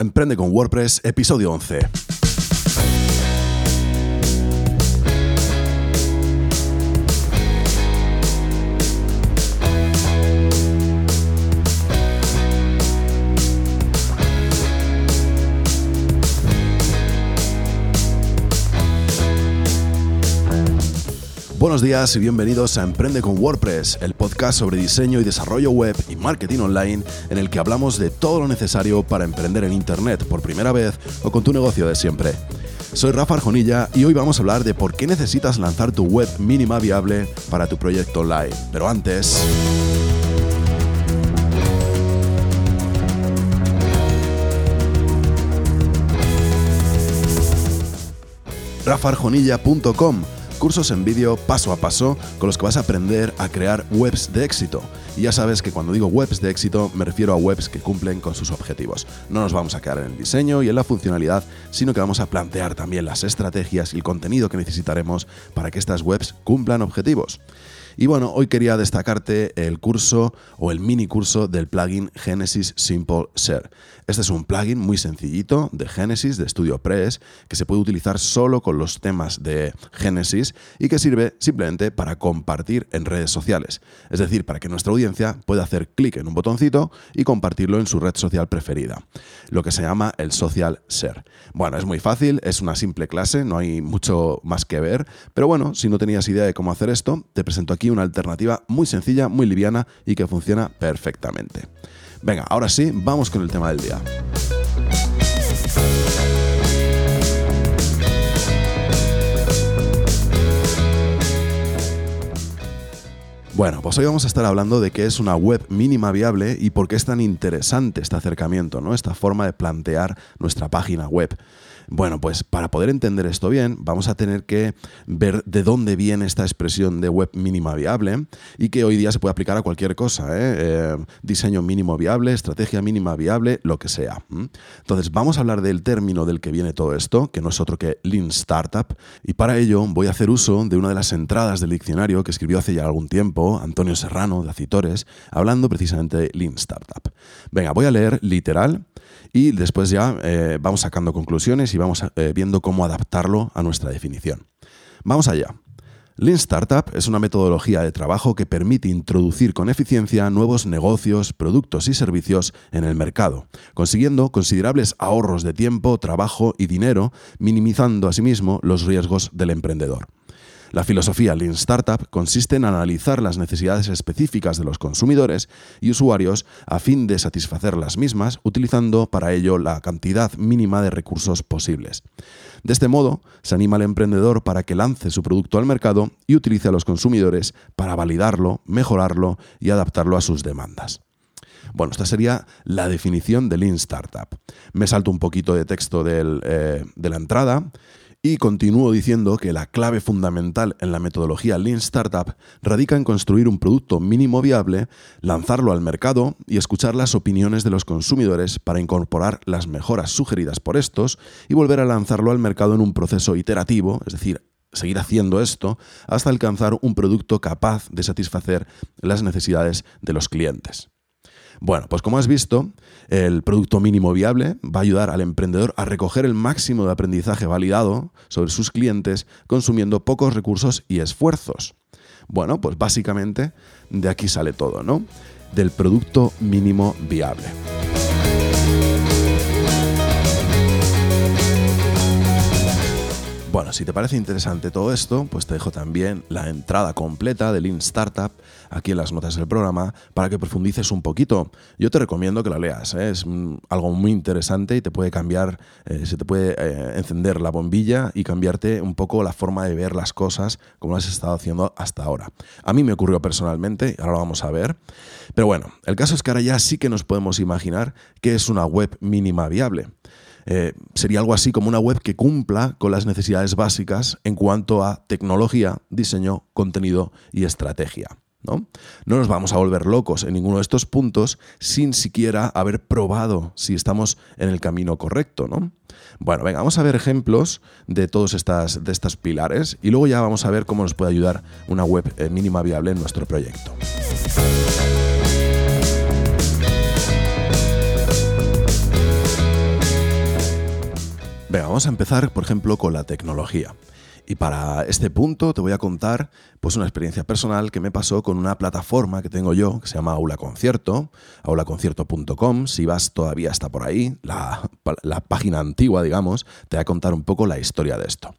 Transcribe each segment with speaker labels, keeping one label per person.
Speaker 1: Emprende con WordPress, episodio 11. Buenos días y bienvenidos a Emprende con WordPress, el podcast sobre diseño y desarrollo web y marketing online en el que hablamos de todo lo necesario para emprender en Internet por primera vez o con tu negocio de siempre. Soy Rafa Arjonilla y hoy vamos a hablar de por qué necesitas lanzar tu web mínima viable para tu proyecto online. Pero antes... rafarjonilla.com cursos en vídeo paso a paso con los que vas a aprender a crear webs de éxito. Y ya sabes que cuando digo webs de éxito me refiero a webs que cumplen con sus objetivos. No nos vamos a quedar en el diseño y en la funcionalidad, sino que vamos a plantear también las estrategias y el contenido que necesitaremos para que estas webs cumplan objetivos. Y bueno, hoy quería destacarte el curso o el mini curso del plugin Genesis Simple Share. Este es un plugin muy sencillito de Genesis, de StudioPress, que se puede utilizar solo con los temas de Genesis y que sirve simplemente para compartir en redes sociales. Es decir, para que nuestra audiencia pueda hacer clic en un botoncito y compartirlo en su red social preferida, lo que se llama el Social Share. Bueno, es muy fácil, es una simple clase, no hay mucho más que ver, pero bueno, si no tenías idea de cómo hacer esto, te presento aquí una alternativa muy sencilla, muy liviana y que funciona perfectamente. Venga, ahora sí, vamos con el tema del día. Bueno, pues hoy vamos a estar hablando de qué es una web mínima viable y por qué es tan interesante este acercamiento, ¿no? Esta forma de plantear nuestra página web. Bueno, pues para poder entender esto bien, vamos a tener que ver de dónde viene esta expresión de web mínima viable y que hoy día se puede aplicar a cualquier cosa, ¿eh? Eh, diseño mínimo viable, estrategia mínima viable, lo que sea. Entonces, vamos a hablar del término del que viene todo esto, que no es otro que Lean Startup, y para ello voy a hacer uso de una de las entradas del diccionario que escribió hace ya algún tiempo Antonio Serrano de Acitores, hablando precisamente de Lean Startup. Venga, voy a leer literal y después ya eh, vamos sacando conclusiones y vamos eh, viendo cómo adaptarlo a nuestra definición. Vamos allá. Lean Startup es una metodología de trabajo que permite introducir con eficiencia nuevos negocios, productos y servicios en el mercado, consiguiendo considerables ahorros de tiempo, trabajo y dinero, minimizando asimismo los riesgos del emprendedor. La filosofía Lean Startup consiste en analizar las necesidades específicas de los consumidores y usuarios a fin de satisfacer las mismas, utilizando para ello la cantidad mínima de recursos posibles. De este modo, se anima al emprendedor para que lance su producto al mercado y utilice a los consumidores para validarlo, mejorarlo y adaptarlo a sus demandas. Bueno, esta sería la definición de Lean Startup. Me salto un poquito de texto eh, de la entrada y continúo diciendo que la clave fundamental en la metodología Lean Startup radica en construir un producto mínimo viable, lanzarlo al mercado y escuchar las opiniones de los consumidores para incorporar las mejoras sugeridas por estos y volver a lanzarlo al mercado en un proceso iterativo, es decir, seguir haciendo esto hasta alcanzar un producto capaz de satisfacer las necesidades de los clientes. Bueno, pues como has visto, el producto mínimo viable va a ayudar al emprendedor a recoger el máximo de aprendizaje validado sobre sus clientes consumiendo pocos recursos y esfuerzos. Bueno, pues básicamente de aquí sale todo, ¿no? Del producto mínimo viable. Bueno, si te parece interesante todo esto, pues te dejo también la entrada completa de Lean Startup aquí en las notas del programa para que profundices un poquito. Yo te recomiendo que la leas, ¿eh? es algo muy interesante y te puede cambiar, eh, se te puede eh, encender la bombilla y cambiarte un poco la forma de ver las cosas como lo has estado haciendo hasta ahora. A mí me ocurrió personalmente, ahora lo vamos a ver. Pero bueno, el caso es que ahora ya sí que nos podemos imaginar qué es una web mínima viable. Eh, sería algo así como una web que cumpla con las necesidades básicas en cuanto a tecnología, diseño, contenido y estrategia. ¿no? no nos vamos a volver locos en ninguno de estos puntos sin siquiera haber probado si estamos en el camino correcto. ¿no? Bueno, venga, vamos a ver ejemplos de todos estas, de estos pilares y luego ya vamos a ver cómo nos puede ayudar una web eh, mínima viable en nuestro proyecto. Venga, vamos a empezar, por ejemplo, con la tecnología. Y para este punto te voy a contar pues una experiencia personal que me pasó con una plataforma que tengo yo, que se llama Aula Concierto, aulaconcierto.com. Si vas todavía está por ahí, la, la página antigua, digamos, te voy a contar un poco la historia de esto.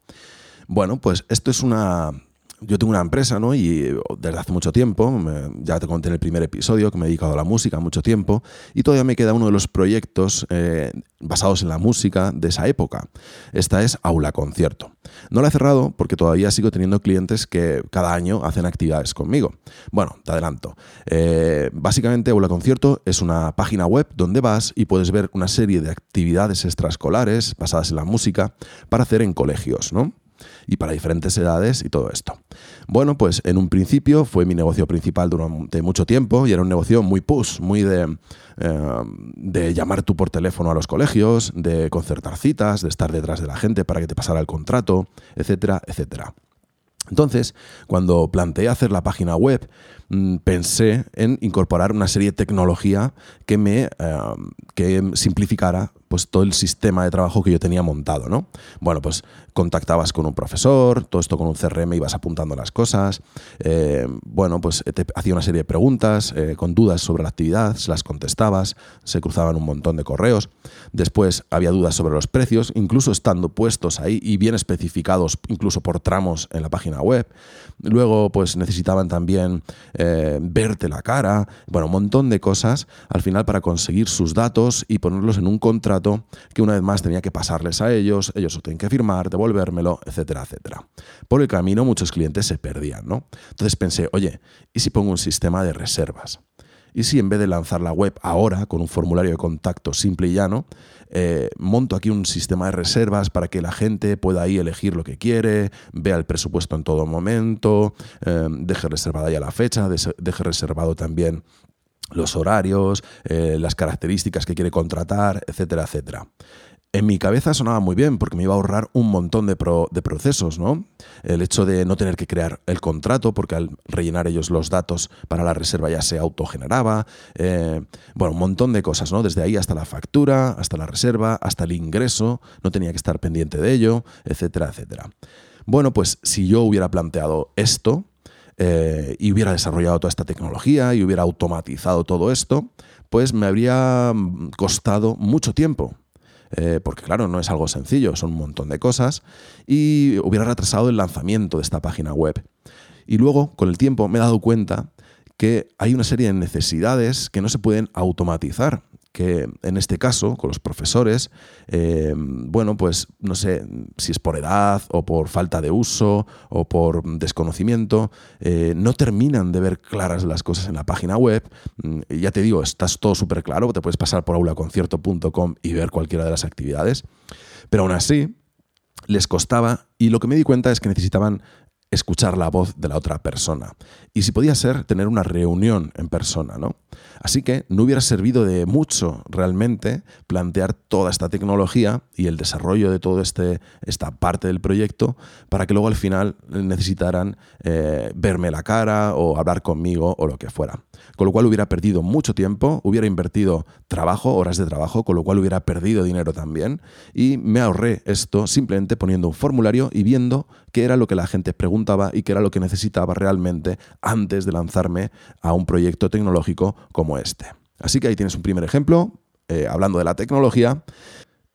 Speaker 1: Bueno, pues esto es una, yo tengo una empresa, ¿no? Y eh, desde hace mucho tiempo, ya te conté en el primer episodio que me he dedicado a la música mucho tiempo, y todavía me queda uno de los proyectos eh, basados en la música de esa época. Esta es Aula Concierto. No la he cerrado porque todavía sigo teniendo clientes que cada año hacen actividades conmigo. Bueno, te adelanto. Eh, básicamente, Aula Concierto es una página web donde vas y puedes ver una serie de actividades extraescolares basadas en la música para hacer en colegios, ¿no? y para diferentes edades y todo esto. Bueno, pues en un principio fue mi negocio principal durante mucho tiempo y era un negocio muy push, muy de, eh, de llamar tú por teléfono a los colegios, de concertar citas, de estar detrás de la gente para que te pasara el contrato, etcétera, etcétera. Entonces, cuando planteé hacer la página web, pensé en incorporar una serie de tecnología que me eh, que simplificara pues todo el sistema de trabajo que yo tenía montado, ¿no? Bueno, pues contactabas con un profesor, todo esto con un CRM ibas apuntando las cosas, eh, bueno, pues te hacía una serie de preguntas eh, con dudas sobre la actividad, se las contestabas, se cruzaban un montón de correos, después había dudas sobre los precios, incluso estando puestos ahí y bien especificados incluso por tramos en la página web, luego pues necesitaban también eh, verte la cara, bueno, un montón de cosas al final para conseguir sus datos y ponerlos en un contrato que una vez más tenía que pasarles a ellos, ellos lo tenían que firmar, devolvérmelo, etcétera, etcétera. Por el camino muchos clientes se perdían, ¿no? Entonces pensé, oye, ¿y si pongo un sistema de reservas? ¿Y si en vez de lanzar la web ahora con un formulario de contacto simple y llano, eh, monto aquí un sistema de reservas para que la gente pueda ahí elegir lo que quiere, vea el presupuesto en todo momento, eh, deje reservada ya la fecha, deje reservado también los horarios, eh, las características que quiere contratar, etcétera, etcétera. En mi cabeza sonaba muy bien porque me iba a ahorrar un montón de, procesos, ¿no? El hecho de no tener que crear el contrato porque al rellenar ellos los datos para la reserva ya se autogeneraba. Eh, bueno, un montón de cosas, ¿no? Desde ahí hasta la factura, hasta la reserva, hasta el ingreso, no tenía que estar pendiente de ello, etcétera, etcétera. Bueno, pues si yo hubiera planteado esto, eh, y hubiera desarrollado toda esta tecnología y hubiera automatizado todo esto, pues me habría mm, costado mucho tiempo. Eh, porque claro, no es algo sencillo, son un montón de cosas, y hubiera retrasado el lanzamiento de esta página web. Y luego, con el tiempo, me he dado cuenta que hay una serie de necesidades que no se pueden automatizar que en este caso, con los profesores, eh, bueno, pues no sé si es por edad o por falta de uso o por desconocimiento, eh, no terminan de ver claras las cosas en la página web. Mm, ya te digo, estás todo súper claro, te puedes pasar por aulaconcierto.com y ver cualquiera de las actividades, pero aún así les costaba y lo que me di cuenta es que necesitaban escuchar la voz de la otra persona. Y si podía ser, tener una reunión en persona, ¿no? Así que no hubiera servido de mucho realmente plantear toda esta tecnología y el desarrollo de toda este, esta parte del proyecto para que luego al final necesitaran eh, verme la cara o hablar conmigo o lo que fuera. Con lo cual hubiera perdido mucho tiempo, hubiera invertido trabajo, horas de trabajo, con lo cual hubiera perdido dinero también y me ahorré esto simplemente poniendo un formulario y viendo qué era lo que la gente preguntaba y qué era lo que necesitaba realmente antes de lanzarme a un proyecto tecnológico como este. Así que ahí tienes un primer ejemplo, eh, hablando de la tecnología.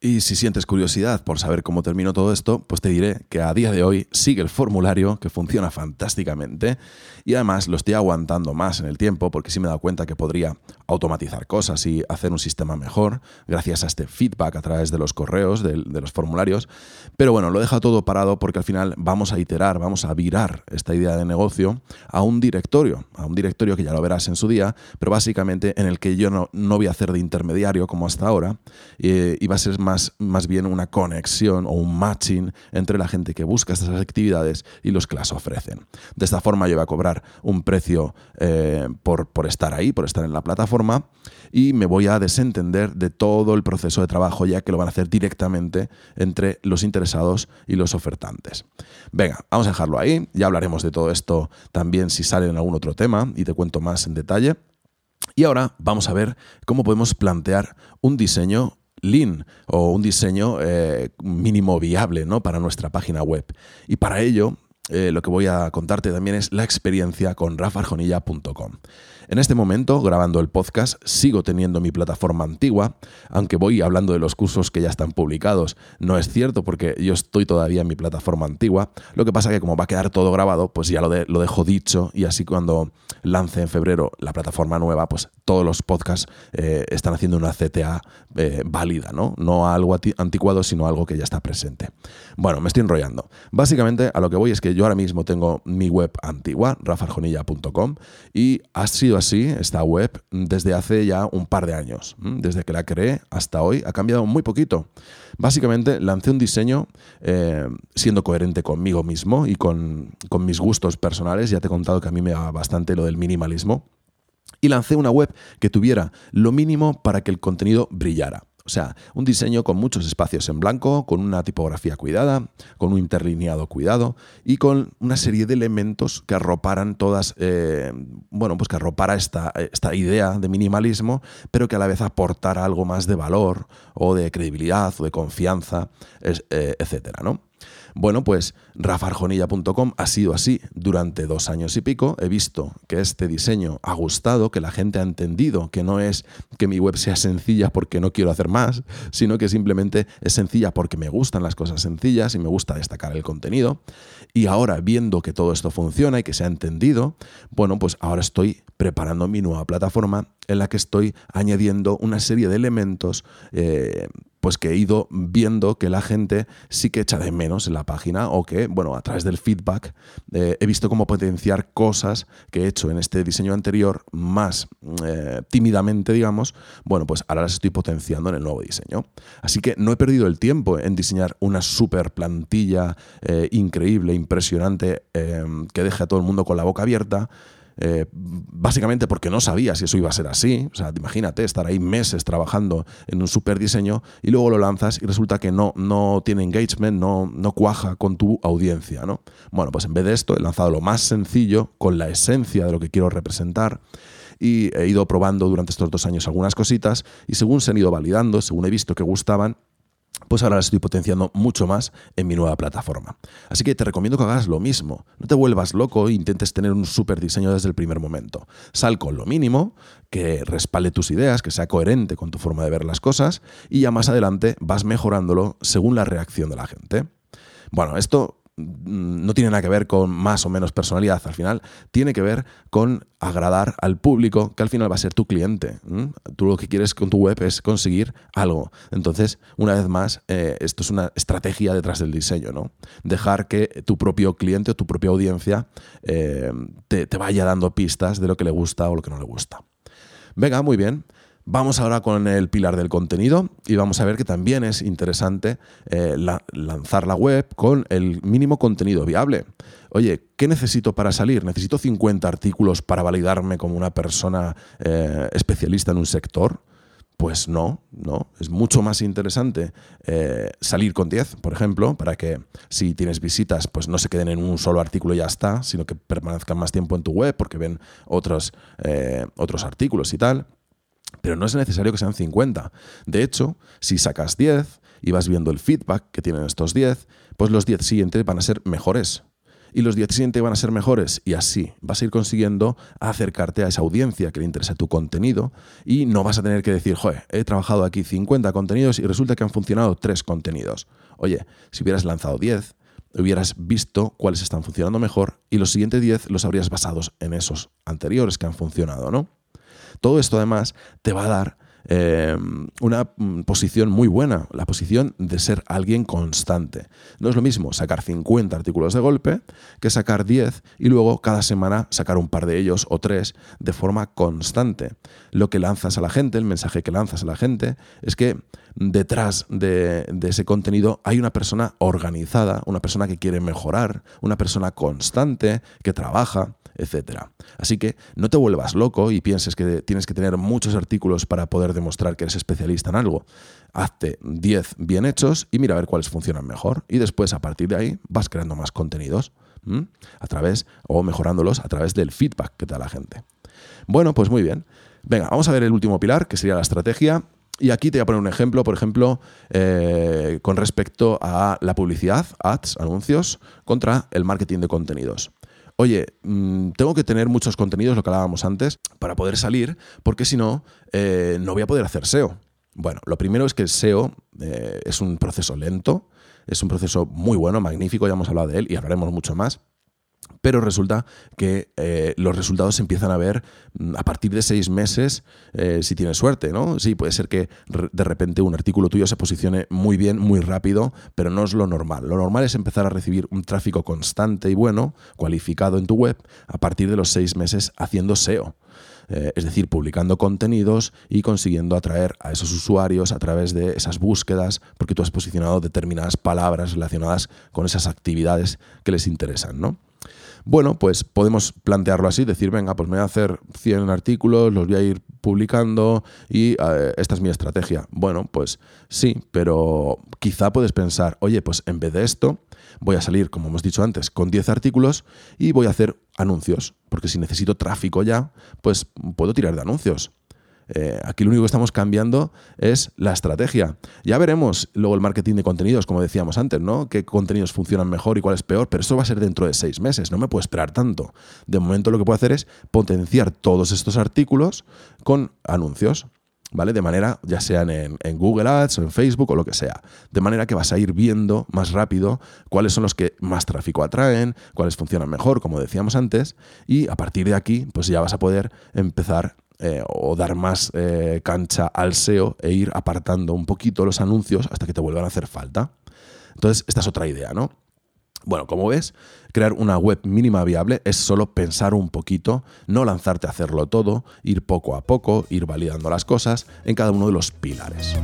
Speaker 1: Y si sientes curiosidad por saber cómo terminó todo esto, pues te diré que a día de hoy sigue el formulario, que funciona fantásticamente, y además lo estoy aguantando más en el tiempo porque sí me he dado cuenta que podría automatizar cosas y hacer un sistema mejor gracias a este feedback a través de los correos, de, los formularios. Pero bueno, lo deja todo parado porque al final vamos a iterar, vamos a virar esta idea de negocio a un directorio, a un directorio que ya lo verás en su día, pero básicamente en el que yo no, no voy a hacer de intermediario como hasta ahora y, y va a ser más más, bien una conexión o un matching entre la gente que busca estas actividades y los que las ofrecen. De esta forma yo voy a cobrar un precio eh, por, por estar ahí, por estar en la plataforma y me voy a desentender de todo el proceso de trabajo ya que lo van a hacer directamente entre los interesados y los ofertantes. Venga, vamos a dejarlo ahí, ya hablaremos de todo esto también si sale en algún otro tema y te cuento más en detalle. Y ahora vamos a ver cómo podemos plantear un diseño lean o un diseño eh, mínimo viable ¿no? para nuestra página web. Y para ello, eh, lo que voy a contarte también es la experiencia con rafarjonilla.com. En este momento, grabando el podcast, sigo teniendo mi plataforma antigua, aunque voy hablando de los cursos que ya están publicados. No es cierto porque yo estoy todavía en mi plataforma antigua. Lo que pasa que como va a quedar todo grabado, pues ya lo, dejo dicho y así cuando lance en febrero la plataforma nueva, pues todos los podcasts eh, están haciendo una CTA eh, válida, ¿no? No algo anticuado, sino algo que ya está presente. Bueno, me estoy enrollando. Básicamente a lo que voy es que yo ahora mismo tengo mi web antigua, rafarjonilla.com, y ha sido así esta web desde hace ya un par de años. Desde que la creé hasta hoy ha cambiado muy poquito. Básicamente lancé un diseño eh, siendo coherente conmigo mismo y con, con mis gustos personales. Ya te he contado que a mí me va bastante lo del minimalismo. Y lancé una web que tuviera lo mínimo para que el contenido brillara. O sea, un diseño con muchos espacios en blanco, con una tipografía cuidada, con un interlineado cuidado y con una serie de elementos que arroparan todas, eh, bueno, pues que arropara esta, esta idea de minimalismo, pero que a la vez aportara algo más de valor o de credibilidad o de confianza, eh, etcétera, ¿no? Bueno, pues rafarjonilla.com ha sido así durante dos años y pico. He visto que este diseño ha gustado, que la gente ha entendido que no es que mi web sea sencilla porque no quiero hacer más, sino que simplemente es sencilla porque me gustan las cosas sencillas y me gusta destacar el contenido. Y ahora, viendo que todo esto funciona y que se ha entendido, bueno, pues ahora estoy preparando mi nueva plataforma en la que estoy añadiendo una serie de elementos eh, pues que he ido viendo que la gente sí que echa de menos en la página o que, bueno, a través del feedback eh, he visto cómo potenciar cosas que he hecho en este diseño anterior más eh, tímidamente, digamos, bueno, pues ahora las estoy potenciando en el nuevo diseño. Así que no he perdido el tiempo en diseñar una super plantilla increíble, impresionante, que deje a todo el mundo con la boca abierta. Eh, básicamente porque no sabía si eso iba a ser así. O sea, imagínate estar ahí meses trabajando en un super diseño y luego lo lanzas y resulta que no, no tiene engagement, no, no cuaja con tu audiencia. ¿no? Bueno, pues en vez de esto he lanzado lo más sencillo, con la esencia de lo que quiero representar y he ido probando durante estos dos años algunas cositas y según se han ido validando, según he visto que gustaban, pues ahora las estoy potenciando mucho más en mi nueva plataforma. Así que te recomiendo que hagas lo mismo. No te vuelvas loco e intentes tener un super diseño desde el primer momento. Sal con lo mínimo, que respalde tus ideas, que sea coherente con tu forma de ver las cosas y ya más adelante vas mejorándolo según la reacción de la gente. Bueno, esto no tiene nada que ver con más o menos personalidad, al final tiene que ver con agradar al público, que al final va a ser tu cliente. Tú lo que quieres con tu web es conseguir algo. Entonces, una vez más, eh, esto es una estrategia detrás del diseño, ¿no? Dejar que tu propio cliente o tu propia audiencia eh, te, te vaya dando pistas de lo que le gusta o lo que no le gusta. Venga, muy bien. Vamos ahora con el pilar del contenido y vamos a ver que también es interesante eh, lanzar la web con el mínimo contenido viable. Oye, ¿qué necesito para salir? ¿Necesito 50 artículos para validarme como una persona eh, especialista en un sector? Pues no, no. Es mucho más interesante eh, salir con 10, por ejemplo, para que si tienes visitas, pues no se queden en un solo artículo y ya está, sino que permanezcan más tiempo en tu web porque ven otros, otros artículos y tal pero no es necesario que sean 50. De hecho, si sacas 10 y vas viendo el feedback que tienen estos 10, pues los 10 siguientes van a ser mejores. Y los 10 siguientes van a ser mejores. Y así vas a ir consiguiendo acercarte a esa audiencia que le interesa tu contenido y no vas a tener que decir, joder, he trabajado aquí 50 contenidos y resulta que han funcionado 3 contenidos. Oye, si hubieras lanzado 10, hubieras visto cuáles están funcionando mejor y los siguientes 10 los habrías basado en esos anteriores que han funcionado, ¿no? Todo esto además te va a dar eh, una mm, posición muy buena, la posición de ser alguien constante. No es lo mismo sacar 50 artículos de golpe que sacar 10 y luego cada semana sacar un par de ellos o tres de forma constante. Lo que lanzas a la gente, el mensaje que lanzas a la gente, es que detrás de, de ese contenido hay una persona organizada, una persona que quiere mejorar, una persona constante, que trabaja etcétera. Así que no te vuelvas loco y pienses que tienes que tener muchos artículos para poder demostrar que eres especialista en algo. Hazte 10 bien hechos y mira a ver cuáles funcionan mejor. Y después, a partir de ahí, vas creando más contenidos a través o mejorándolos a través del feedback que te da la gente. Bueno, pues muy bien. Venga, vamos a ver el último pilar, que sería la estrategia. Y aquí te voy a poner un ejemplo, por ejemplo, eh, con respecto a la publicidad, ads, anuncios, contra el marketing de contenidos. Oye, mm, tengo que tener muchos contenidos, lo que hablábamos antes, para poder salir, porque si no, eh, no voy a poder hacer SEO. Bueno, lo primero es que el SEO eh, es un proceso lento, es un proceso muy bueno, magnífico, ya hemos hablado de él y hablaremos mucho más pero resulta que eh, los resultados se empiezan a ver mm, a partir de seis meses, eh, si tienes suerte, ¿no? Sí, puede ser que de repente un artículo tuyo se posicione muy bien, muy rápido, pero no es lo normal. Lo normal es empezar a recibir un tráfico constante y bueno, cualificado en tu web, a partir de los seis meses haciendo SEO. Eh, es decir, publicando contenidos y consiguiendo atraer a esos usuarios a través de esas búsquedas, porque tú has posicionado determinadas palabras relacionadas con esas actividades que les interesan, ¿no? Bueno, pues podemos plantearlo así, decir, venga, pues me voy a hacer 100 artículos, los voy a ir publicando y eh, esta es mi estrategia. Bueno, pues sí, pero quizá puedes pensar, oye, pues en vez de esto, voy a salir, como hemos dicho antes, con 10 artículos y voy a hacer anuncios, porque si necesito tráfico ya, pues puedo tirar de anuncios. Eh, aquí lo único que estamos cambiando es la estrategia. Ya veremos luego el marketing de contenidos, como decíamos antes, ¿no? Qué contenidos funcionan mejor y cuál es peor, pero eso va a ser dentro de seis meses, no me puedo esperar tanto. De momento lo que puedo hacer es potenciar todos estos artículos con anuncios. ¿Vale? De manera, ya sean en, en, Google Ads o en Facebook o lo que sea. De manera que vas a ir viendo más rápido cuáles son los que más tráfico atraen, cuáles funcionan mejor, como decíamos antes, y a partir de aquí, pues ya vas a poder empezar eh, o dar más eh, cancha al SEO e ir apartando un poquito los anuncios hasta que te vuelvan a hacer falta. Entonces, esta es otra idea, ¿no? Bueno, como ves, crear una web mínima viable es solo pensar un poquito, no lanzarte a hacerlo todo, ir poco a poco, ir validando las cosas en cada uno de los pilares.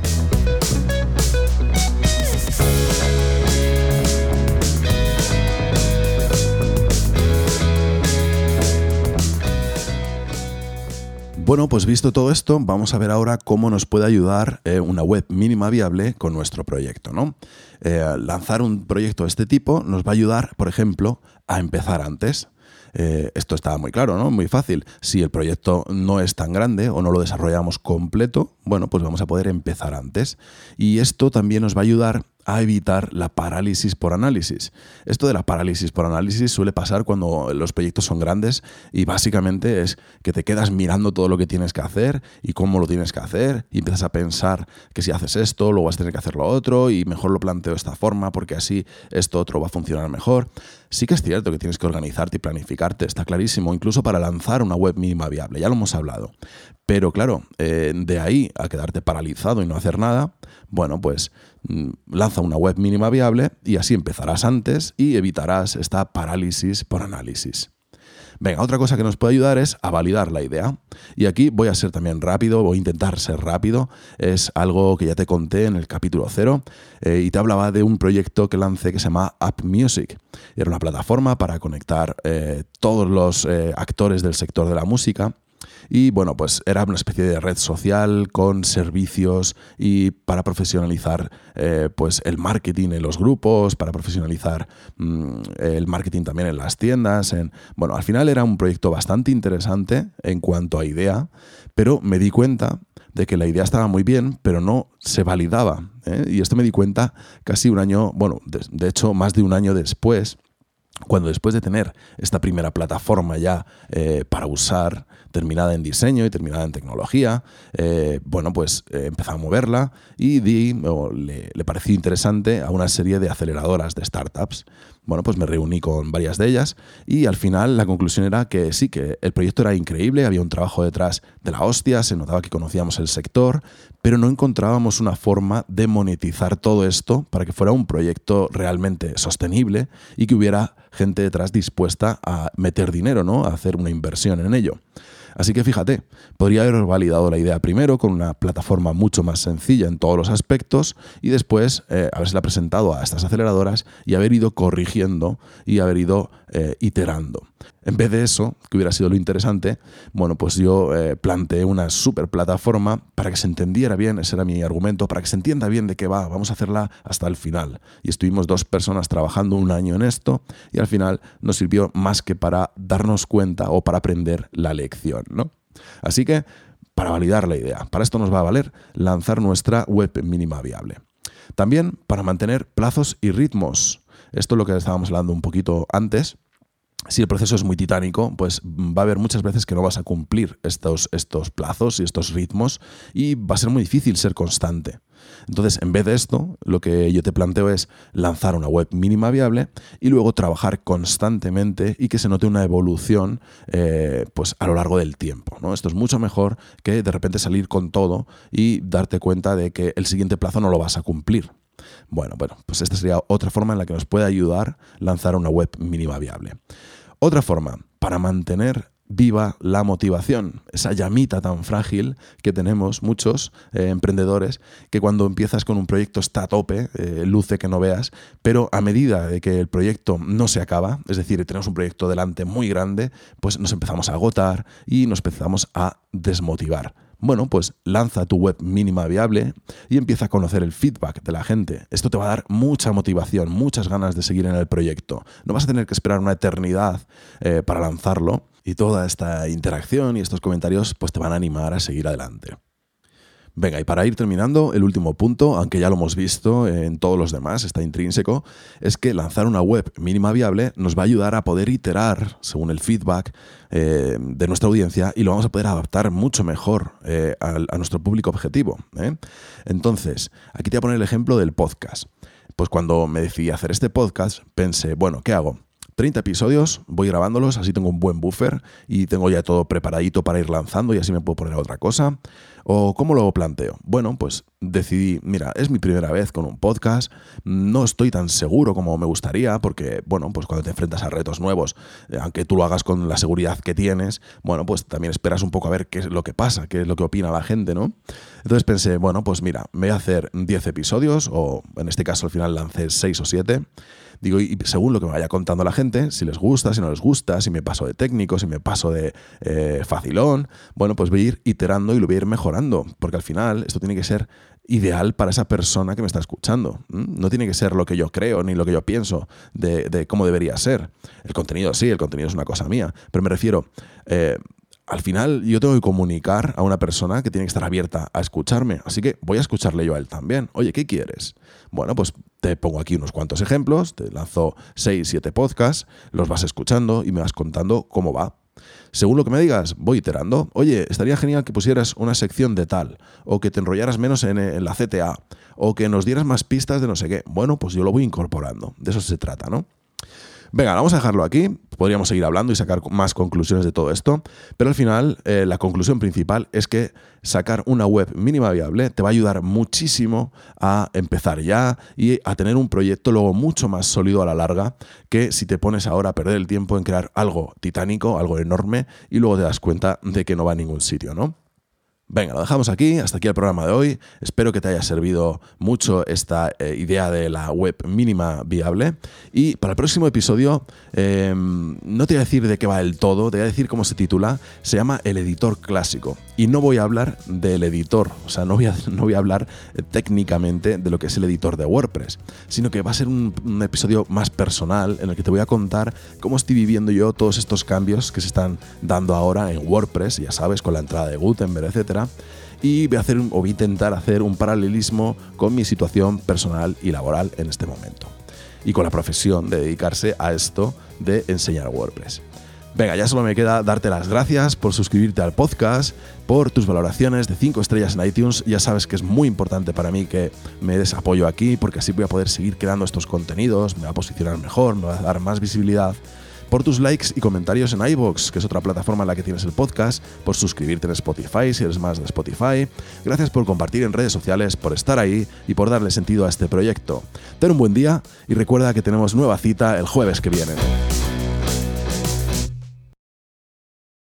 Speaker 1: Bueno, pues visto todo esto, vamos a ver ahora cómo nos puede ayudar eh, una web mínima viable con nuestro proyecto. ¿no? Eh, lanzar un proyecto de este tipo nos va a ayudar, por ejemplo, a empezar antes. Eh, esto está muy claro, ¿no? Muy fácil. Si el proyecto no es tan grande o no lo desarrollamos completo, bueno, pues vamos a poder empezar antes. Y esto también nos va a ayudar a evitar la parálisis por análisis. Esto de la parálisis por análisis suele pasar cuando los proyectos son grandes y básicamente es que te quedas mirando todo lo que tienes que hacer y cómo lo tienes que hacer y empiezas a pensar que si haces esto luego vas a tener que hacer lo otro y mejor lo planteo de esta forma porque así esto otro va a funcionar mejor. Sí que es cierto que tienes que organizarte y planificarte, está clarísimo, incluso para lanzar una web mínima viable, ya lo hemos hablado. Pero claro, eh, de ahí a quedarte paralizado y no hacer nada, bueno, pues mm, lanza una web mínima viable y así empezarás antes y evitarás esta parálisis por análisis. Venga, otra cosa que nos puede ayudar es a validar la idea. Y aquí voy a ser también rápido, voy a intentar ser rápido. Es algo que ya te conté en el capítulo 0 eh, y te hablaba de un proyecto que lancé que se llama App Music. Era una plataforma para conectar eh, todos los actores del sector de la música y bueno, pues era una especie de red social con servicios y para profesionalizar eh, pues el marketing en los grupos, para profesionalizar mm, el marketing también en las tiendas. En, bueno, al final era un proyecto bastante interesante en cuanto a idea, pero me di cuenta de que la idea estaba muy bien, pero no se validaba. ¿eh? Y esto me di cuenta casi un año, bueno, de hecho más de un año después, cuando después de tener esta primera plataforma ya eh, para usar, terminada en diseño y terminada en tecnología, eh, bueno, pues eh, a moverla y di, le, le, pareció interesante a una serie de aceleradoras de startups. Bueno, pues me reuní con varias de ellas y al final la conclusión era que sí, que el proyecto era increíble, había un trabajo detrás de la hostia, se notaba que conocíamos el sector, pero no encontrábamos una forma de monetizar todo esto para que fuera un proyecto realmente sostenible y que hubiera gente detrás dispuesta a meter dinero, ¿no? A hacer una inversión en ello. Así que fíjate, podría haber validado la idea primero con una plataforma mucho más sencilla en todos los aspectos y después eh, habérsela presentado a estas aceleradoras y haber ido corrigiendo y haber ido eh, iterando. En vez de eso, que hubiera sido lo interesante, bueno, pues yo eh, planteé una super plataforma para que se entendiera bien, ese era mi argumento, para que se entienda bien de qué va, vamos a hacerla hasta el final. Y estuvimos dos personas trabajando un año en esto y al final nos sirvió más que para darnos cuenta o para aprender la lección, ¿no? Así que para validar la idea. Para esto nos va a valer lanzar nuestra web mínima viable. También para mantener plazos y ritmos. Esto es lo que estábamos hablando un poquito antes si el proceso es muy titánico, pues va a haber muchas veces que no vas a cumplir estos, estos plazos y estos ritmos y va a ser muy difícil ser constante. Entonces, en vez de esto, lo que yo te planteo es lanzar una web mínima viable y luego trabajar constantemente y que se note una evolución eh, pues a lo largo del tiempo. ¿no? Esto es mucho mejor que de repente salir con todo y darte cuenta de que el siguiente plazo no lo vas a cumplir. Bueno, bueno, pues esta sería otra forma en la que nos puede ayudar lanzar una web mínima viable. Otra forma, para mantener viva la motivación, esa llamita tan frágil que tenemos muchos eh, emprendedores, que cuando empiezas con un proyecto está a tope, eh, luce que no veas, pero a medida de que el proyecto no se acaba, es decir, tenemos un proyecto delante muy grande, pues nos empezamos a agotar y nos empezamos a desmotivar. Bueno, pues lanza tu web mínima viable y empieza a conocer el feedback de la gente. Esto te va a dar mucha motivación, muchas ganas de seguir en el proyecto. No vas a tener que esperar una eternidad eh, para lanzarlo y toda esta interacción y estos comentarios pues te van a animar a seguir adelante. Venga, y para ir terminando, el último punto, aunque ya lo hemos visto en todos los demás, está intrínseco, es que lanzar una web mínima viable nos va a ayudar a poder iterar según el feedback eh, de nuestra audiencia y lo vamos a poder adaptar mucho mejor eh, a, nuestro público objetivo. ¿eh? Entonces, aquí te voy a poner el ejemplo del podcast. Pues cuando me decidí hacer este podcast, pensé, bueno, ¿qué hago? 30 episodios, voy grabándolos, así tengo un buen buffer y tengo ya todo preparadito para ir lanzando y así me puedo poner a otra cosa. ¿O cómo lo planteo? Bueno, pues decidí, mira, es mi primera vez con un podcast, no estoy tan seguro como me gustaría, porque, bueno, pues cuando te enfrentas a retos nuevos, eh, aunque tú lo hagas con la seguridad que tienes, bueno, pues también esperas un poco a ver qué es lo que pasa, qué es lo que opina la gente, ¿no? Entonces pensé, bueno, pues mira, me voy a hacer 10 episodios, o en este caso al final lancé 6 o 7. Digo, y según lo que me vaya contando la gente, si les gusta, si no les gusta, si me paso de técnico, si me paso de eh, facilón, bueno, pues voy a ir iterando y lo voy a ir mejorando, porque al final esto tiene que ser ideal para esa persona que me está escuchando. No tiene que ser lo que yo creo ni lo que yo pienso de, cómo debería ser. El contenido sí, el contenido es una cosa mía, pero me refiero... Eh, al final yo tengo que comunicar a una persona que tiene que estar abierta a escucharme. Así que voy a escucharle yo a él también. Oye, ¿qué quieres? Bueno, pues te pongo aquí unos cuantos ejemplos, te lanzo 6, 7 podcasts, los vas escuchando y me vas contando cómo va. Según lo que me digas, voy iterando. Oye, estaría genial que pusieras una sección de tal, o que te enrollaras menos en, la CTA, o que nos dieras más pistas de no sé qué. Bueno, pues yo lo voy incorporando. De eso se trata, ¿no? Venga, vamos a dejarlo aquí. Podríamos seguir hablando y sacar más conclusiones de todo esto, pero al final eh, la conclusión principal es que sacar una web mínima viable te va a ayudar muchísimo a empezar ya y a tener un proyecto luego mucho más sólido a la larga que si te pones ahora a perder el tiempo en crear algo titánico, algo enorme y luego te das cuenta de que no va a ningún sitio, ¿no? Venga, lo dejamos aquí, hasta aquí el programa de hoy. Espero que te haya servido mucho esta eh, idea de la web mínima viable. Y para el próximo episodio, em, no te voy a decir de qué va el todo, te voy a decir cómo se titula. Se llama El editor clásico. Y no voy a hablar del editor, o sea, no voy a, no voy a hablar eh, técnicamente de lo que es el editor de WordPress, sino que va a ser un, un episodio más personal en el que te voy a contar cómo estoy viviendo yo todos estos cambios que se están dando ahora en WordPress, ya sabes, con la entrada de Gutenberg, y voy a hacer o voy a intentar hacer un paralelismo con mi situación personal y laboral en este momento y con la profesión de dedicarse a esto de enseñar WordPress. Venga, ya solo me queda darte las gracias por suscribirte al podcast, por tus valoraciones de 5 estrellas en iTunes. Ya sabes que es muy importante para mí que me des apoyo aquí porque así voy a poder seguir creando estos contenidos, me va a posicionar mejor, me va a dar más visibilidad por tus likes y comentarios en iBox, que es otra plataforma en la que tienes el podcast, por suscribirte en Spotify si eres más de Spotify. Gracias por compartir en redes sociales, por estar ahí y por darle sentido a este proyecto. Ten un buen día y recuerda que tenemos nueva cita el jueves que viene.